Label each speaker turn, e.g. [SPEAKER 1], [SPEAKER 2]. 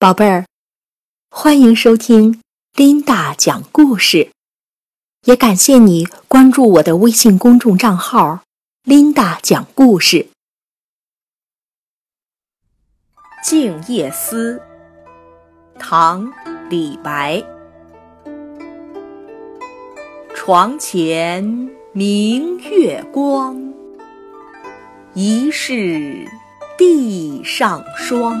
[SPEAKER 1] 宝贝儿，欢迎收听琳达讲故事，也感谢你关注我的微信公众账号“琳达讲故事”。《静夜思》唐·李白。床前明月光，疑是地上霜。